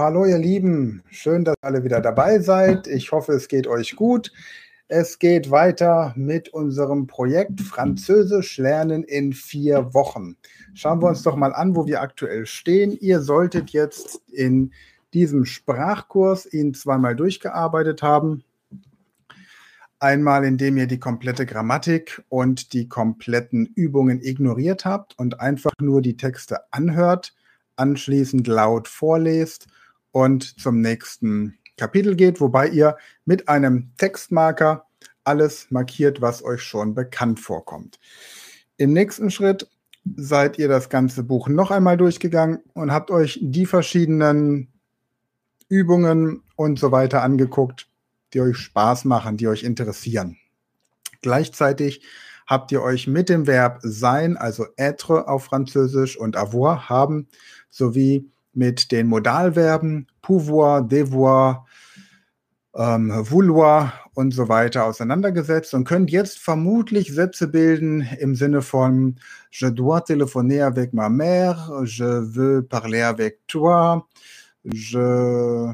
Hallo ihr Lieben. Schön, dass alle wieder dabei seid. Ich hoffe, es geht euch gut. Es geht weiter mit unserem Projekt Französisch lernen in vier Wochen. Schauen wir uns doch mal an, wo wir aktuell stehen. Ihr solltet jetzt in diesem Sprachkurs ihn zweimal durchgearbeitet haben. Einmal, indem ihr die komplette Grammatik und die kompletten Übungen ignoriert habt und einfach nur die Texte anhört anschließend laut vorlest und zum nächsten Kapitel geht, wobei ihr mit einem Textmarker alles markiert, was euch schon bekannt vorkommt. Im nächsten Schritt seid ihr das ganze Buch noch einmal durchgegangen und habt euch die verschiedenen Übungen und so weiter angeguckt, die euch Spaß machen, die euch interessieren. Gleichzeitig habt ihr euch mit dem Verb sein, also être auf Französisch und avoir haben, sowie mit den Modalverben pouvoir, devoir, ähm, vouloir und so weiter auseinandergesetzt und könnt jetzt vermutlich Sätze bilden im Sinne von Je dois téléphoner avec ma mère, je veux parler avec toi, je,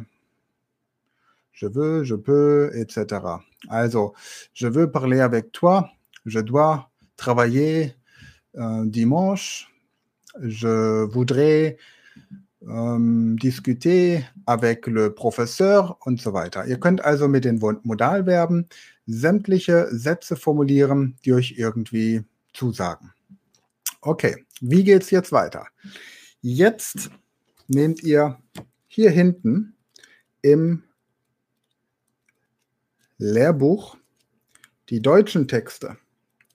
je veux, je peux, etc. Also, je veux parler avec toi, je dois travailler euh, dimanche, je voudrais ähm, discuter avec le professeur und so weiter. Ihr könnt also mit den Modalverben sämtliche Sätze formulieren, die euch irgendwie zusagen. Okay, wie geht es jetzt weiter? Jetzt nehmt ihr hier hinten im Lehrbuch die deutschen Texte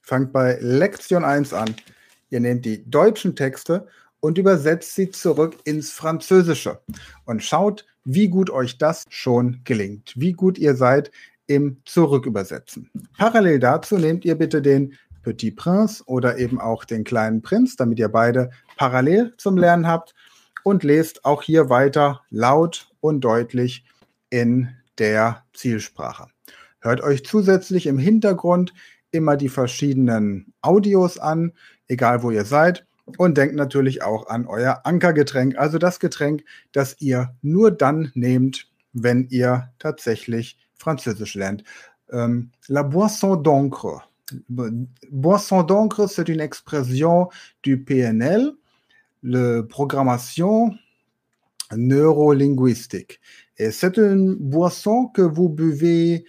Fangt bei Lektion 1 an. Ihr nehmt die deutschen Texte und übersetzt sie zurück ins Französische und schaut, wie gut euch das schon gelingt, wie gut ihr seid im Zurückübersetzen. Parallel dazu nehmt ihr bitte den Petit Prince oder eben auch den kleinen Prinz, damit ihr beide parallel zum Lernen habt und lest auch hier weiter laut und deutlich in der Zielsprache. Hört euch zusätzlich im Hintergrund immer die verschiedenen Audios an, egal wo ihr seid. Und denkt natürlich auch an euer Ankergetränk, also das Getränk, das ihr nur dann nehmt, wenn ihr tatsächlich Französisch lernt. Ähm, la boisson d'encre. Boisson d'encre, c'est une expression du PNL, le programmation neurolinguistique. Et c'est une boisson que vous buvez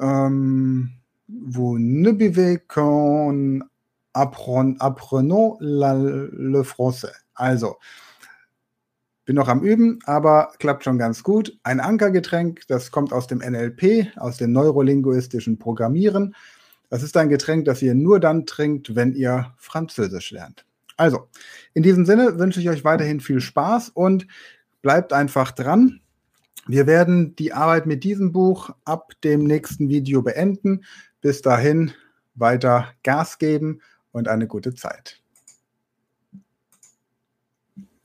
euh, vous ne buvez qu'en apprenant la, le français. Also, bin noch am Üben, aber klappt schon ganz gut. Ein Ankergetränk, das kommt aus dem NLP, aus dem neurolinguistischen Programmieren. Das ist ein Getränk, das ihr nur dann trinkt, wenn ihr Französisch lernt. Also, in diesem Sinne wünsche ich euch weiterhin viel Spaß und bleibt einfach dran. Wir werden die Arbeit mit diesem Buch ab dem nächsten Video beenden. Bis dahin weiter Gas geben und eine gute Zeit.